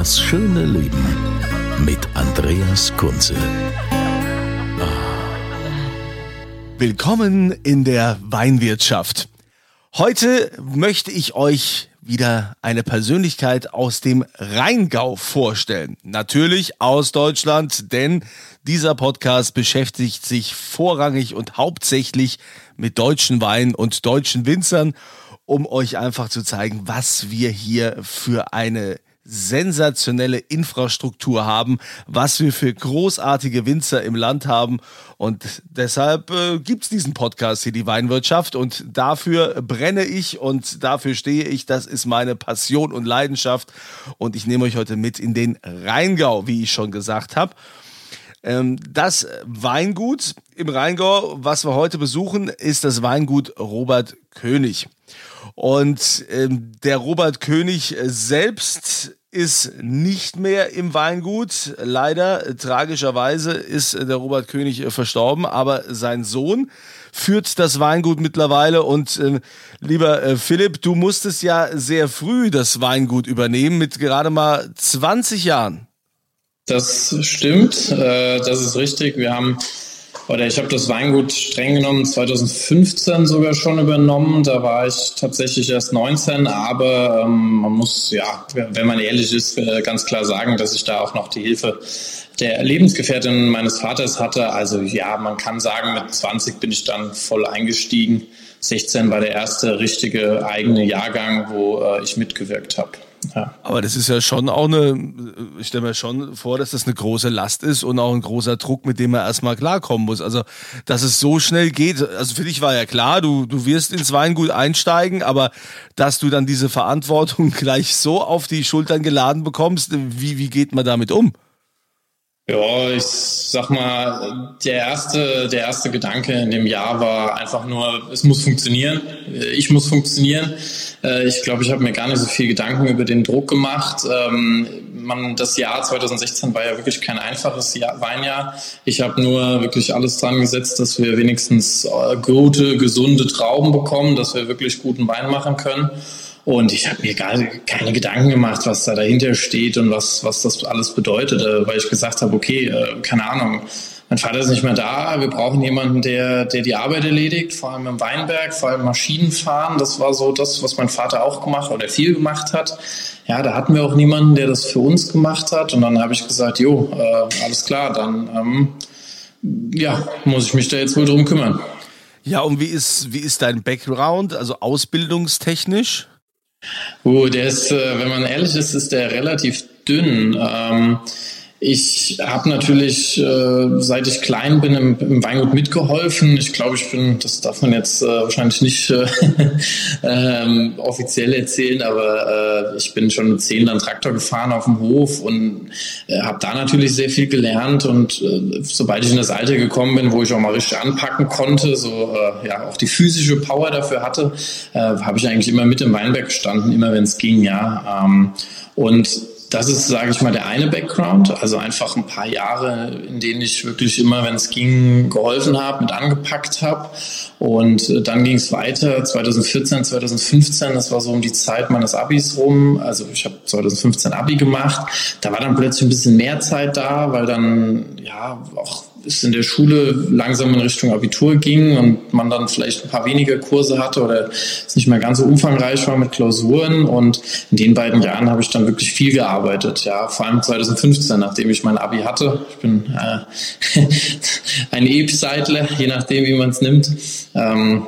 Das schöne Leben mit Andreas Kunze. Willkommen in der Weinwirtschaft. Heute möchte ich euch wieder eine Persönlichkeit aus dem Rheingau vorstellen. Natürlich aus Deutschland, denn dieser Podcast beschäftigt sich vorrangig und hauptsächlich mit deutschen Weinen und deutschen Winzern, um euch einfach zu zeigen, was wir hier für eine sensationelle Infrastruktur haben, was wir für großartige Winzer im Land haben. Und deshalb äh, gibt es diesen Podcast hier, die Weinwirtschaft. Und dafür brenne ich und dafür stehe ich. Das ist meine Passion und Leidenschaft. Und ich nehme euch heute mit in den Rheingau, wie ich schon gesagt habe. Ähm, das Weingut im Rheingau, was wir heute besuchen, ist das Weingut Robert König. Und ähm, der Robert König selbst ist nicht mehr im Weingut. Leider, tragischerweise, ist der Robert König verstorben, aber sein Sohn führt das Weingut mittlerweile. Und äh, lieber äh, Philipp, du musstest ja sehr früh das Weingut übernehmen, mit gerade mal 20 Jahren. Das stimmt, äh, das ist richtig. Wir haben oder ich habe das Weingut streng genommen 2015 sogar schon übernommen. Da war ich tatsächlich erst 19, aber ähm, man muss, ja, wenn man ehrlich ist, äh, ganz klar sagen, dass ich da auch noch die Hilfe der Lebensgefährtin meines Vaters hatte. Also ja, man kann sagen, mit 20 bin ich dann voll eingestiegen. 16 war der erste richtige eigene Jahrgang, wo äh, ich mitgewirkt habe. Ja. Aber das ist ja schon auch eine, ich stelle mir schon vor, dass das eine große Last ist und auch ein großer Druck, mit dem man erstmal klarkommen muss. Also, dass es so schnell geht, also für dich war ja klar, du, du wirst ins Weingut einsteigen, aber dass du dann diese Verantwortung gleich so auf die Schultern geladen bekommst, wie, wie geht man damit um? Ja, ich sag mal, der erste, der erste Gedanke in dem Jahr war einfach nur, es muss funktionieren, ich muss funktionieren. Äh, ich glaube, ich habe mir gar nicht so viel Gedanken über den Druck gemacht. Ähm, man, das Jahr 2016 war ja wirklich kein einfaches Jahr, Weinjahr. Ich habe nur wirklich alles dran gesetzt, dass wir wenigstens äh, gute, gesunde Trauben bekommen, dass wir wirklich guten Wein machen können. Und ich habe mir gar keine Gedanken gemacht, was da dahinter steht und was, was das alles bedeutet, äh, weil ich gesagt habe, okay, äh, keine Ahnung, mein Vater ist nicht mehr da, wir brauchen jemanden, der, der die Arbeit erledigt, vor allem im Weinberg, vor allem Maschinen fahren. Das war so das, was mein Vater auch gemacht oder viel gemacht hat. Ja, da hatten wir auch niemanden, der das für uns gemacht hat. Und dann habe ich gesagt, jo, äh, alles klar, dann ähm, ja, muss ich mich da jetzt wohl drum kümmern. Ja, und wie ist, wie ist dein Background, also ausbildungstechnisch? Oh, der ist, äh, wenn man ehrlich ist, ist der relativ dünn. Ähm, ich habe natürlich, äh, seit ich klein bin, im, im, Weingut mitgeholfen. Ich glaube, ich bin, das darf man jetzt äh, wahrscheinlich nicht äh, ähm, offiziell erzählen, aber äh, ich bin schon mit zehn dann Traktor gefahren auf dem Hof und äh, habe da natürlich sehr viel gelernt. Und äh, sobald ich in das Alter gekommen bin, wo ich auch mal richtig anpacken konnte, so ja auch die physische Power dafür hatte, habe ich eigentlich immer mit im Weinberg gestanden, immer wenn es ging, ja. Ähm, und das ist, sage ich mal, der eine Background. Also einfach ein paar Jahre, in denen ich wirklich immer, wenn es ging, geholfen habe, mit angepackt habe. Und äh, dann ging es weiter, 2014, 2015, das war so um die Zeit meines Abis rum. Also ich habe 2015 Abi gemacht. Da war dann plötzlich ein bisschen mehr Zeit da, weil dann ja auch es in der Schule langsam in Richtung Abitur ging und man dann vielleicht ein paar weniger Kurse hatte oder es nicht mehr ganz so umfangreich war mit Klausuren. Und in den beiden Jahren habe ich dann wirklich viel gearbeitet. Ja, vor allem 2015, nachdem ich mein Abi hatte. Ich bin äh, ein E-Seitler, je nachdem, wie man es nimmt. Ähm,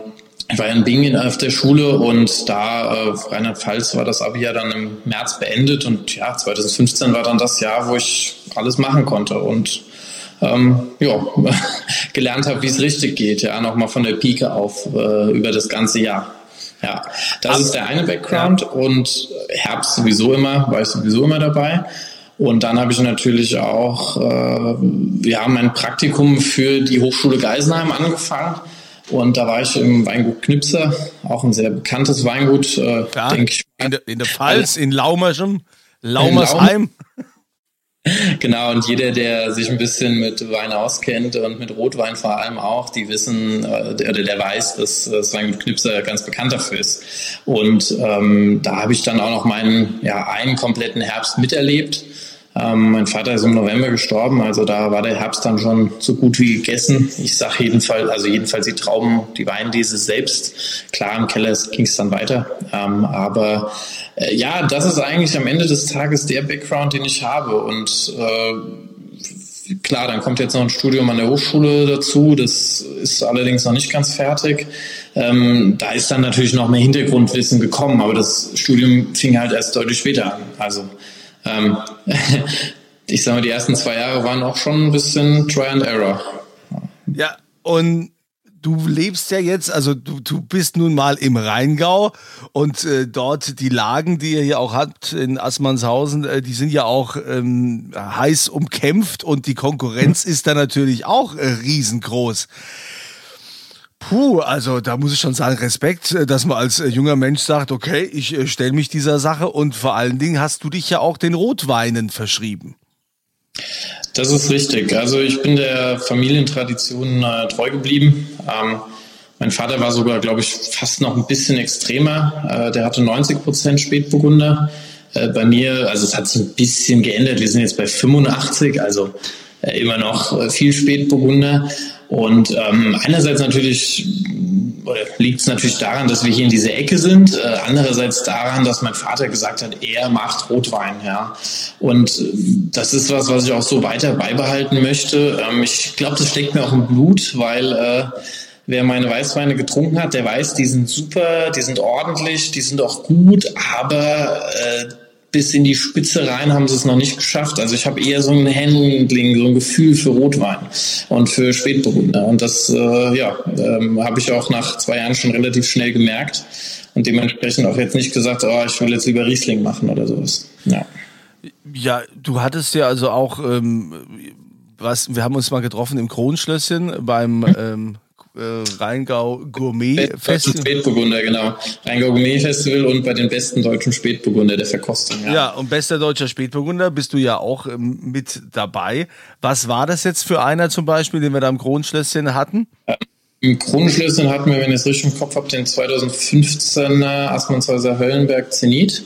ich war in Bingen auf der Schule und da äh, Rheinland-Pfalz war das Abi ja dann im März beendet und ja, 2015 war dann das Jahr, wo ich alles machen konnte und ähm, ja, gelernt habe, wie es richtig geht, ja, nochmal von der Pike auf äh, über das ganze Jahr. Ja, das ist der eine Background und Herbst sowieso immer, war ich sowieso immer dabei. Und dann habe ich natürlich auch, äh, wir haben ein Praktikum für die Hochschule Geisenheim angefangen. Und da war ich im Weingut Knipser, auch ein sehr bekanntes Weingut, äh, ja, denke ich. In der, in der Pfalz, in Laumerschem, Laumersheim. Genau, und jeder, der sich ein bisschen mit Wein auskennt und mit Rotwein vor allem auch, die wissen äh, oder der weiß, dass das Weingut Knipser ganz bekannt dafür ist. Und ähm, da habe ich dann auch noch meinen, ja, einen kompletten Herbst miterlebt. Ähm, mein Vater ist im November gestorben, also da war der Herbst dann schon so gut wie gegessen. Ich sage jedenfalls, also jedenfalls die Trauben, die Weinlese selbst. Klar, im Keller ging es dann weiter. Ähm, aber äh, ja, das ist eigentlich am Ende des Tages der Background, den ich habe. Und äh, klar, dann kommt jetzt noch ein Studium an der Hochschule dazu. Das ist allerdings noch nicht ganz fertig. Ähm, da ist dann natürlich noch mehr Hintergrundwissen gekommen, aber das Studium fing halt erst deutlich später an. Also ähm, ich sage mal, die ersten zwei Jahre waren auch schon ein bisschen Try and Error. Ja, und du lebst ja jetzt, also du, du bist nun mal im Rheingau und äh, dort die Lagen, die ihr hier auch habt in Assmannshausen, äh, die sind ja auch ähm, heiß umkämpft und die Konkurrenz ist da natürlich auch äh, riesengroß. Puh, also da muss ich schon sagen, Respekt, äh, dass man als äh, junger Mensch sagt, okay, ich äh, stelle mich dieser Sache und vor allen Dingen hast du dich ja auch den Rotweinen verschrieben. Das ist richtig. Also ich bin der Familientradition äh, treu geblieben. Ähm, mein Vater war sogar, glaube ich, fast noch ein bisschen extremer. Äh, der hatte 90 Prozent Spätburgunder. Äh, bei mir, also es hat sich ein bisschen geändert. Wir sind jetzt bei 85, also immer noch viel Spätburgunder. Und ähm, einerseits natürlich liegt es natürlich daran, dass wir hier in dieser Ecke sind. Äh, andererseits daran, dass mein Vater gesagt hat, er macht Rotwein. Ja. Und äh, das ist was, was ich auch so weiter beibehalten möchte. Ähm, ich glaube, das steckt mir auch im Blut, weil äh, wer meine Weißweine getrunken hat, der weiß, die sind super, die sind ordentlich, die sind auch gut, aber äh, bis in die Spitze rein haben sie es noch nicht geschafft. Also ich habe eher so ein Handling, so ein Gefühl für Rotwein und für Spätburgunder. Und das äh, ja, ähm, habe ich auch nach zwei Jahren schon relativ schnell gemerkt und dementsprechend auch jetzt nicht gesagt, oh, ich will jetzt lieber Riesling machen oder sowas. Ja. Ja, du hattest ja also auch ähm, was, wir haben uns mal getroffen im Kronschlösschen beim ähm, äh, Rheingau Gourmet Festival. Spätburgunder, genau. Rheingau Gourmet Festival und bei den besten deutschen Spätburgunder der Verkostung. Ja. ja, und bester deutscher Spätburgunder bist du ja auch ähm, mit dabei. Was war das jetzt für einer zum Beispiel, den wir da im Kronenschlösschen hatten? Ja. Im Kronenschlösschen hatten wir, wenn ich es richtig im Kopf habe, den 2015er Assmannshäuser Höllenberg Zenit.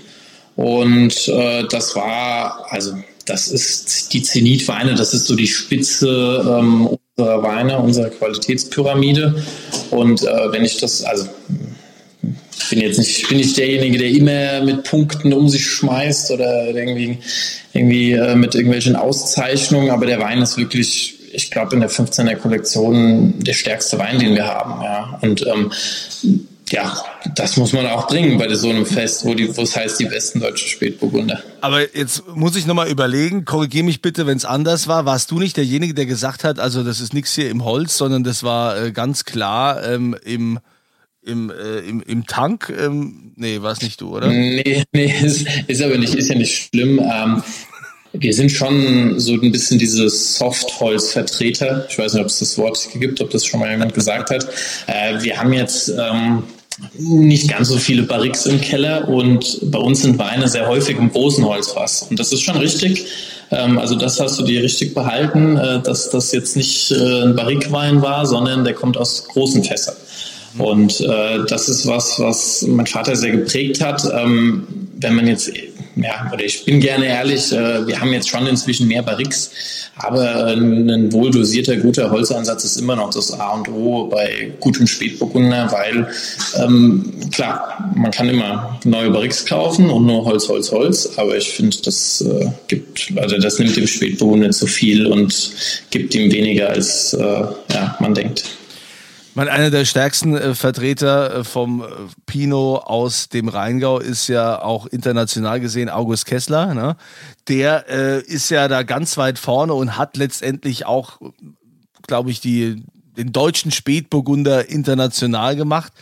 Und äh, das war, also das ist die Zenit-Weine, das ist so die Spitze ähm, unserer Weine, unserer Qualitätspyramide. Und äh, wenn ich das, also ich bin jetzt nicht, bin nicht derjenige, der immer mit Punkten um sich schmeißt oder irgendwie, irgendwie äh, mit irgendwelchen Auszeichnungen, aber der Wein ist wirklich ich glaube, in der 15er Kollektion der stärkste Wein, den wir haben. Ja. Und ähm, ja, das muss man auch bringen bei so einem Fest, wo, die, wo es heißt, die besten deutschen Spätburgunder. Aber jetzt muss ich nochmal überlegen, korrigiere mich bitte, wenn es anders war. Warst du nicht derjenige, der gesagt hat, also das ist nichts hier im Holz, sondern das war äh, ganz klar ähm, im, im, äh, im, im Tank? Ähm, nee, war es nicht du, oder? Nee, nee, ist, ist aber nicht, ist ja nicht schlimm. Ähm, wir sind schon so ein bisschen diese Softholz-Vertreter. Ich weiß nicht, ob es das Wort gibt, ob das schon mal jemand gesagt hat. Äh, wir haben jetzt ähm, nicht ganz so viele Barriques im Keller und bei uns sind Weine sehr häufig im großen Holzfass. Und das ist schon richtig. Ähm, also das hast du dir richtig behalten, äh, dass das jetzt nicht äh, ein Barrique-Wein war, sondern der kommt aus großen Fässern. Und äh, das ist was, was mein Vater sehr geprägt hat. Ähm, wenn man jetzt ja, oder ich bin gerne ehrlich, äh, wir haben jetzt schon inzwischen mehr Barrix, aber ein wohl dosierter, guter Holzansatz ist immer noch das A und O bei gutem Spätburgunder, weil ähm, klar, man kann immer neue Barrix kaufen und nur Holz, Holz, Holz, aber ich finde, das äh, gibt, also das nimmt dem Spätburgunder zu viel und gibt ihm weniger als äh, ja, man denkt. Meine, einer der stärksten äh, Vertreter äh, vom äh, Pinot aus dem Rheingau ist ja auch international gesehen August Kessler. Ne? Der äh, ist ja da ganz weit vorne und hat letztendlich auch, glaube ich, die, den deutschen Spätburgunder international gemacht.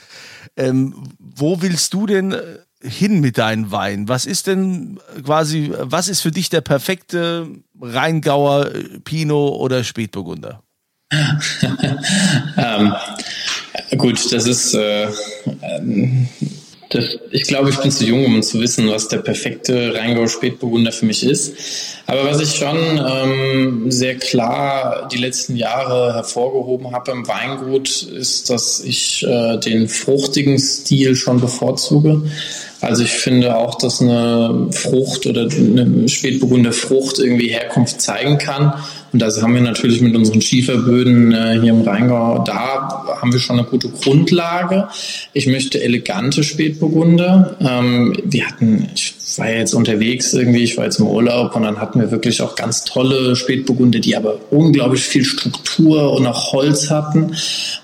Ähm, wo willst du denn äh, hin mit deinen Weinen? Was ist denn quasi, was ist für dich der perfekte Rheingauer Pinot oder Spätburgunder? Ähm, gut, das ist, äh, das, ich glaube, ich bin zu jung, um zu wissen, was der perfekte Rheingau Spätburgunder für mich ist. Aber was ich schon ähm, sehr klar die letzten Jahre hervorgehoben habe im Weingut, ist, dass ich äh, den fruchtigen Stil schon bevorzuge. Also ich finde auch, dass eine Frucht oder eine Spätburgunder Frucht irgendwie Herkunft zeigen kann. Und das haben wir natürlich mit unseren Schieferböden äh, hier im Rheingau. Da haben wir schon eine gute Grundlage. Ich möchte elegante Spätburgunder. Ähm, wir hatten, ich war jetzt unterwegs irgendwie, ich war jetzt im Urlaub und dann hatten wir wirklich auch ganz tolle Spätburgunder, die aber unglaublich viel Struktur und auch Holz hatten.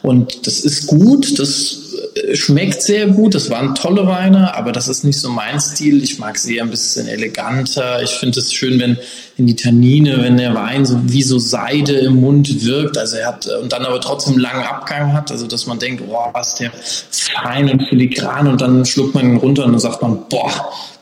Und das ist gut, das schmeckt sehr gut. Das waren tolle Weine, aber das ist nicht so mein Stil. Ich mag sie ein bisschen eleganter. Ich finde es schön, wenn in die Tannine, wenn der Wein so wie so Seide im Mund wirkt. Also er hat und dann aber trotzdem einen langen Abgang hat. Also dass man denkt, boah, was der fein und filigran und dann schluckt man ihn runter und dann sagt man, boah,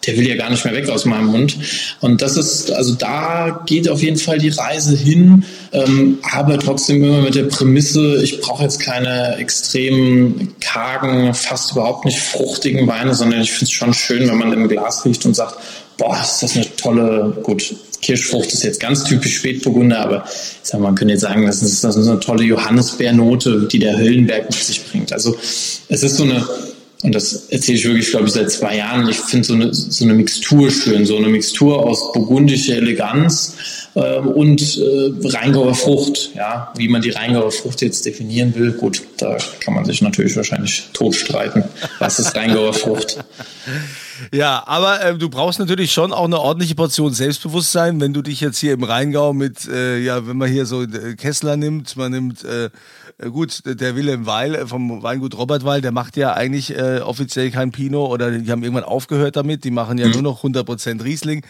der will ja gar nicht mehr weg aus meinem Mund. Und das ist, also da geht auf jeden Fall die Reise hin, ähm, aber trotzdem immer mit der Prämisse, ich brauche jetzt keine extrem kargen, fast überhaupt nicht fruchtigen Weine, sondern ich finde es schon schön, wenn man im Glas riecht und sagt, boah, ist das eine tolle, gut, Kirschfrucht ist jetzt ganz typisch Spätburgunder, aber ich sag, man könnte jetzt sagen, das ist, das ist eine tolle Johannisbeernote, die der Höllenberg mit sich bringt. Also es ist so eine und das erzähle ich wirklich, glaube ich, seit zwei Jahren. Ich finde so eine, so eine Mixtur schön, so eine Mixtur aus burgundischer Eleganz äh, und äh, Rheingauer Frucht. Ja, wie man die Rheingauer Frucht jetzt definieren will, gut, da kann man sich natürlich wahrscheinlich totstreiten. Was ist Rheingauer Frucht? Ja, aber äh, du brauchst natürlich schon auch eine ordentliche Portion Selbstbewusstsein, wenn du dich jetzt hier im Rheingau mit, äh, ja, wenn man hier so äh, Kessler nimmt, man nimmt äh, gut, der Wilhelm Weil äh, vom Weingut Robert Weil, der macht ja eigentlich äh, offiziell kein Pinot oder die haben irgendwann aufgehört damit. Die machen ja mhm. nur noch 100% Riesling.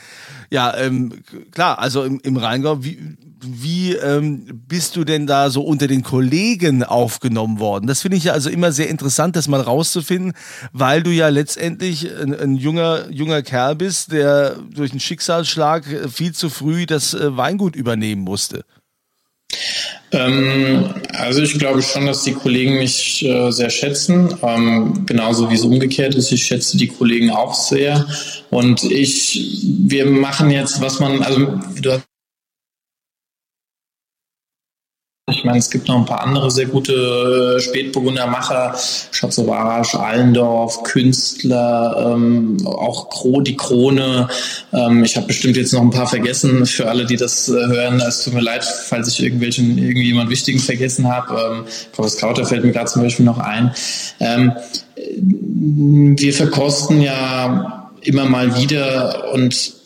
Ja, ähm, klar, also im, im Rheingau, wie, wie ähm, bist du denn da so unter den Kollegen aufgenommen worden? Das finde ich ja also immer sehr interessant, das mal rauszufinden, weil du ja letztendlich ein, ein junger, junger Kerl bist, der durch einen Schicksalsschlag viel zu früh das äh, Weingut übernehmen musste. Ähm, also ich glaube schon, dass die Kollegen mich äh, sehr schätzen, ähm, genauso wie es umgekehrt ist. Ich schätze die Kollegen auch sehr. Und ich, wir machen jetzt, was man, also du hast Ich meine, es gibt noch ein paar andere sehr gute äh, Spätburgunder Macher, Schatzowarasch, Allendorf, Künstler, ähm, auch Kro, die Krone. Ähm, ich habe bestimmt jetzt noch ein paar vergessen. Für alle, die das äh, hören, es tut mir leid, falls ich irgendwelchen irgendjemand Wichtigen vergessen habe. Ähm, Professor Krauter fällt mir gerade zum Beispiel noch ein. Ähm, wir verkosten ja immer mal wieder und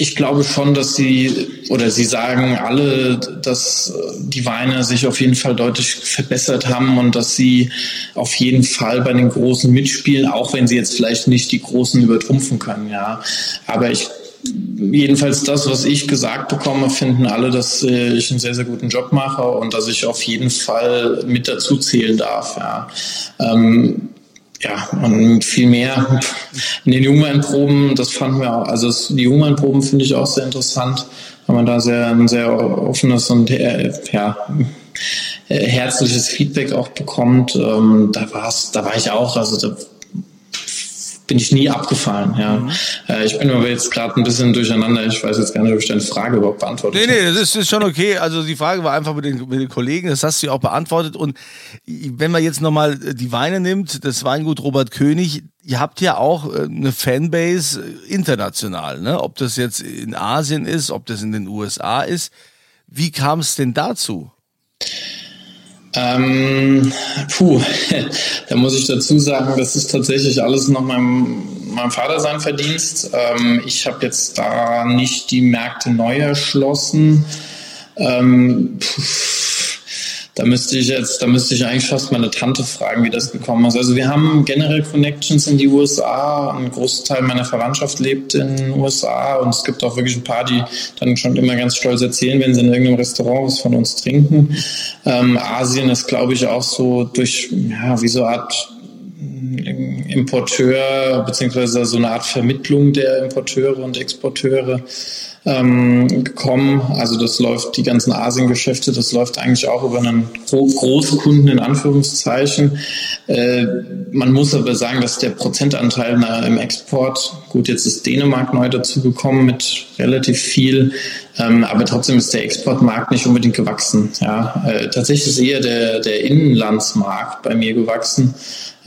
ich glaube schon, dass sie oder sie sagen alle, dass die Weine sich auf jeden Fall deutlich verbessert haben und dass sie auf jeden Fall bei den Großen mitspielen, auch wenn sie jetzt vielleicht nicht die Großen übertrumpfen können, ja. Aber ich jedenfalls das, was ich gesagt bekomme, finden alle, dass ich einen sehr, sehr guten Job mache und dass ich auf jeden Fall mit dazu zählen darf. Ja. Ähm, ja, und viel mehr in den Jungweinproben, das fanden wir auch, also die Jungweinproben finde ich auch sehr interessant, weil man da sehr, ein sehr offenes und äh, ja, herzliches Feedback auch bekommt. Ähm, da war's, da war ich auch, also da bin ich nie abgefallen. Ja. Mhm. Äh, ich bin aber jetzt gerade ein bisschen durcheinander. Ich weiß jetzt gar nicht, ob ich deine Frage überhaupt beantwortet habe. Nee, nee, das ist, ist schon okay. Also die Frage war einfach mit den, mit den Kollegen, das hast du ja auch beantwortet. Und wenn man jetzt nochmal die Weine nimmt, das Weingut Robert König, ihr habt ja auch äh, eine Fanbase international, ne? Ob das jetzt in Asien ist, ob das in den USA ist. Wie kam es denn dazu? Ähm, puh, da muss ich dazu sagen, das ist tatsächlich alles noch meinem, meinem Vater sein Verdienst. Ähm, ich habe jetzt da nicht die Märkte neu erschlossen. Ähm, da müsste ich jetzt, da müsste ich eigentlich fast meine Tante fragen, wie das gekommen ist. Also wir haben generell Connections in die USA. Ein Großteil meiner Verwandtschaft lebt in den USA und es gibt auch wirklich ein paar, die dann schon immer ganz stolz erzählen, wenn sie in irgendeinem Restaurant was von uns trinken. Ähm, Asien ist, glaube ich, auch so durch, ja, wie so eine Art Importeur beziehungsweise so eine Art Vermittlung der Importeure und Exporteure ähm, gekommen. Also das läuft, die ganzen Asiengeschäfte, das läuft eigentlich auch über einen Großkunden in Anführungszeichen. Äh, man muss aber sagen, dass der Prozentanteil im Export, gut, jetzt ist Dänemark neu dazugekommen mit relativ viel, ähm, aber trotzdem ist der Exportmarkt nicht unbedingt gewachsen. Ja, äh, tatsächlich ist eher der, der Inlandsmarkt bei mir gewachsen.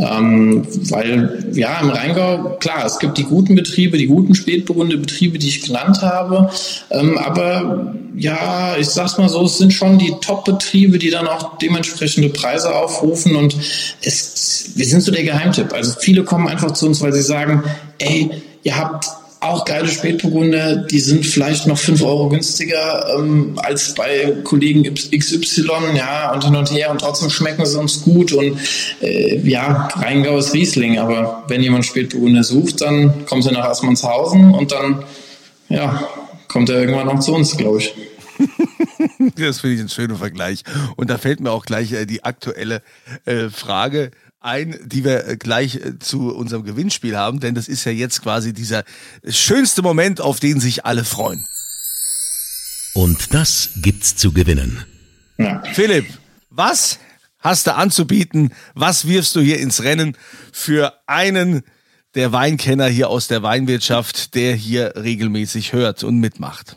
Ähm, weil ja im Rheingau, klar, es gibt die guten Betriebe, die guten Spätburgunde-Betriebe, die ich genannt habe. Ähm, aber ja, ich sag's mal so, es sind schon die Top-Betriebe, die dann auch dementsprechende Preise aufrufen. Und es, wir sind so der Geheimtipp. Also viele kommen einfach zu uns, weil sie sagen, ey, ihr habt auch geile Spätburgunder, die sind vielleicht noch fünf Euro günstiger ähm, als bei Kollegen XY, ja, und hin und her und trotzdem schmecken sie uns gut und äh, ja, Rheingau ist Riesling, aber wenn jemand Spätburgunder sucht, dann kommt er nach Assmannshausen und dann, ja, kommt er irgendwann noch zu uns, glaube ich. das finde ich ein schöner Vergleich. Und da fällt mir auch gleich äh, die aktuelle äh, Frage ein, die wir äh, gleich äh, zu unserem Gewinnspiel haben, denn das ist ja jetzt quasi dieser schönste Moment, auf den sich alle freuen. Und das gibt's zu gewinnen. Ja. Philipp, was hast du anzubieten? Was wirfst du hier ins Rennen für einen der Weinkenner hier aus der Weinwirtschaft, der hier regelmäßig hört und mitmacht?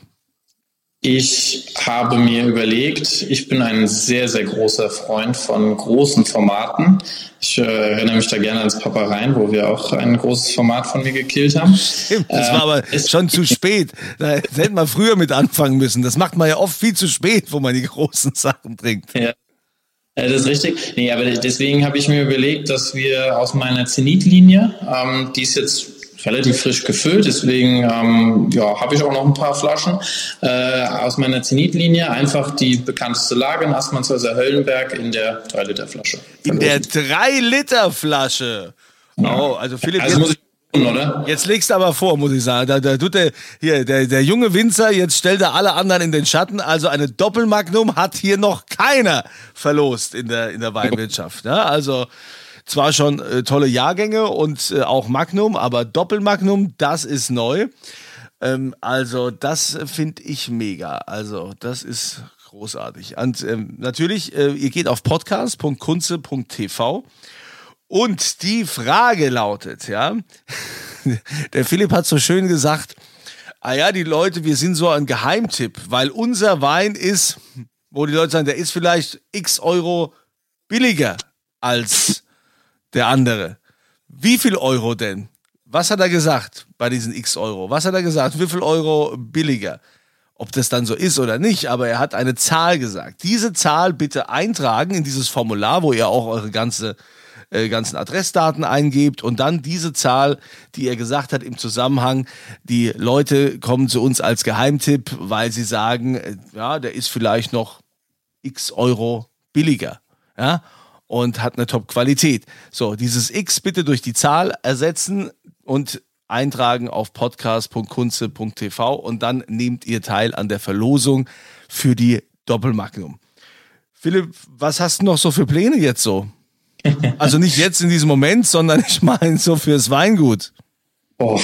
Ich habe mir überlegt, ich bin ein sehr, sehr großer Freund von großen Formaten. Ich äh, erinnere mich da gerne ans Papa rein, wo wir auch ein großes Format von mir gekillt haben. Stimmt, das äh, war aber schon zu spät. Da hätte man früher mit anfangen müssen. Das macht man ja oft viel zu spät, wo man die großen Sachen trinkt. Ja. Das ist richtig. Nee, aber deswegen habe ich mir überlegt, dass wir aus meiner Zenit-Linie, ähm, die ist jetzt relativ frisch gefüllt, deswegen ähm, ja, habe ich auch noch ein paar Flaschen äh, aus meiner Zenit-Linie. Einfach die bekannteste Lage, Assmannshäuser Höllenberg in der 3-Liter-Flasche. In der 3-Liter-Flasche? Ja. Oh, also Philipp, also muss ich oder? Jetzt legst du aber vor, muss ich sagen. Da, da tut der, hier, der, der junge Winzer, jetzt stellt er alle anderen in den Schatten. Also eine Doppelmagnum hat hier noch keiner verlost in der, in der Weinwirtschaft. Ja, also, zwar schon äh, tolle Jahrgänge und äh, auch Magnum, aber Doppelmagnum, das ist neu. Ähm, also das finde ich mega. Also das ist großartig. Und ähm, natürlich, äh, ihr geht auf podcast.kunze.tv und die Frage lautet, ja, der Philipp hat so schön gesagt, ah ja, die Leute, wir sind so ein Geheimtipp, weil unser Wein ist, wo die Leute sagen, der ist vielleicht x Euro billiger als der andere. Wie viel Euro denn? Was hat er gesagt bei diesen x Euro? Was hat er gesagt? Wie viel Euro billiger? Ob das dann so ist oder nicht, aber er hat eine Zahl gesagt. Diese Zahl bitte eintragen in dieses Formular, wo ihr auch eure ganze, äh, ganzen Adressdaten eingebt und dann diese Zahl, die er gesagt hat im Zusammenhang, die Leute kommen zu uns als Geheimtipp, weil sie sagen, äh, ja, der ist vielleicht noch x Euro billiger. Ja, und hat eine Top-Qualität. So, dieses X bitte durch die Zahl ersetzen und eintragen auf podcast.kunze.tv und dann nehmt ihr teil an der Verlosung für die Doppelmagnum. Philipp, was hast du noch so für Pläne jetzt so? Also nicht jetzt in diesem Moment, sondern ich meine so fürs Weingut. Oh,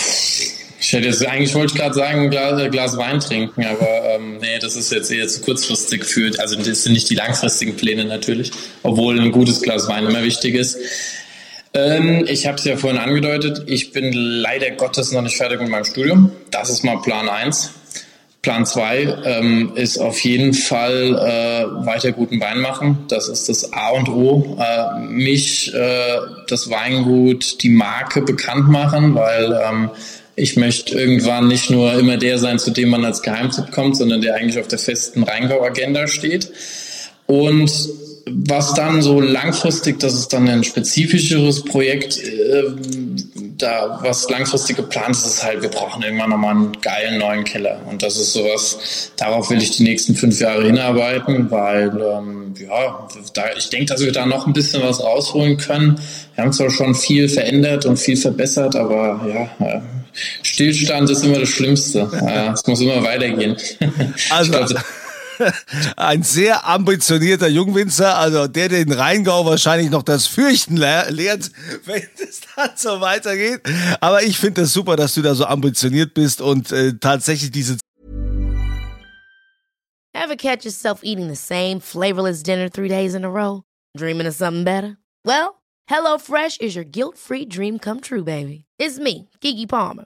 ich hätte jetzt, eigentlich wollte ich gerade sagen, Glas, äh, Glas Wein trinken, aber ähm, nee, das ist jetzt eher zu kurzfristig gefühlt. Also das sind nicht die langfristigen Pläne natürlich, obwohl ein gutes Glas Wein immer wichtig ist. Ähm, ich habe es ja vorhin angedeutet, ich bin leider Gottes noch nicht fertig mit meinem Studium. Das ist mal Plan 1. Plan 2 ähm, ist auf jeden Fall äh, weiter guten Wein machen. Das ist das A und O. Äh, mich, äh, das Weingut, die Marke bekannt machen, weil ähm, ich möchte irgendwann nicht nur immer der sein, zu dem man als Geheimtipp kommt, sondern der eigentlich auf der festen Rheingau-Agenda steht. Und was dann so langfristig, das ist dann ein spezifischeres Projekt, äh, da was langfristig geplant ist, ist halt, wir brauchen irgendwann nochmal einen geilen neuen Keller. Und das ist sowas, darauf will ich die nächsten fünf Jahre hinarbeiten, weil ähm, ja, da, ich denke, dass wir da noch ein bisschen was rausholen können. Wir haben zwar schon viel verändert und viel verbessert, aber ja, äh, Stillstand ist immer das Schlimmste. es muss immer weitergehen. Also, ein sehr ambitionierter Jungwinzer, also der den Rheingau wahrscheinlich noch das Fürchten lehrt, wenn es dann so weitergeht. Aber ich finde es das super, dass du da so ambitioniert bist und äh, tatsächlich diese Ever catch yourself eating the same flavorless dinner three days in a row? Dreaming of something better? Well, HelloFresh is your guilt-free dream come true, baby. It's me, Kiki Palmer.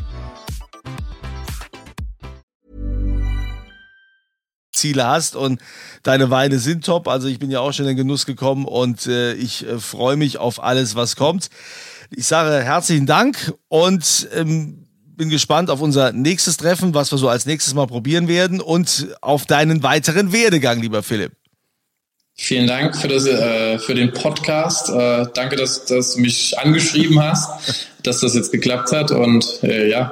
Ziele hast und deine Weine sind top. Also ich bin ja auch schon in den Genuss gekommen und äh, ich äh, freue mich auf alles, was kommt. Ich sage herzlichen Dank und ähm, bin gespannt auf unser nächstes Treffen, was wir so als nächstes mal probieren werden und auf deinen weiteren Werdegang, lieber Philipp. Vielen Dank für, das, äh, für den Podcast. Äh, danke, dass, dass du mich angeschrieben hast, dass das jetzt geklappt hat. Und äh, ja,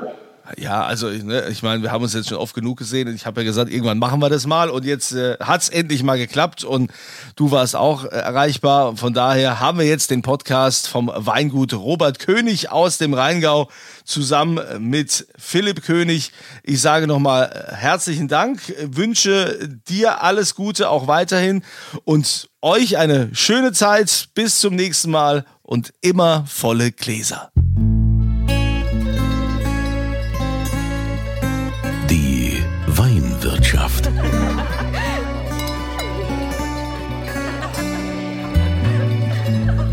ja, also ne, ich meine, wir haben uns jetzt schon oft genug gesehen und ich habe ja gesagt, irgendwann machen wir das mal und jetzt äh, hat es endlich mal geklappt und du warst auch äh, erreichbar. Von daher haben wir jetzt den Podcast vom Weingut Robert König aus dem Rheingau zusammen mit Philipp König. Ich sage nochmal äh, herzlichen Dank, wünsche dir alles Gute auch weiterhin und euch eine schöne Zeit. Bis zum nächsten Mal und immer volle Gläser.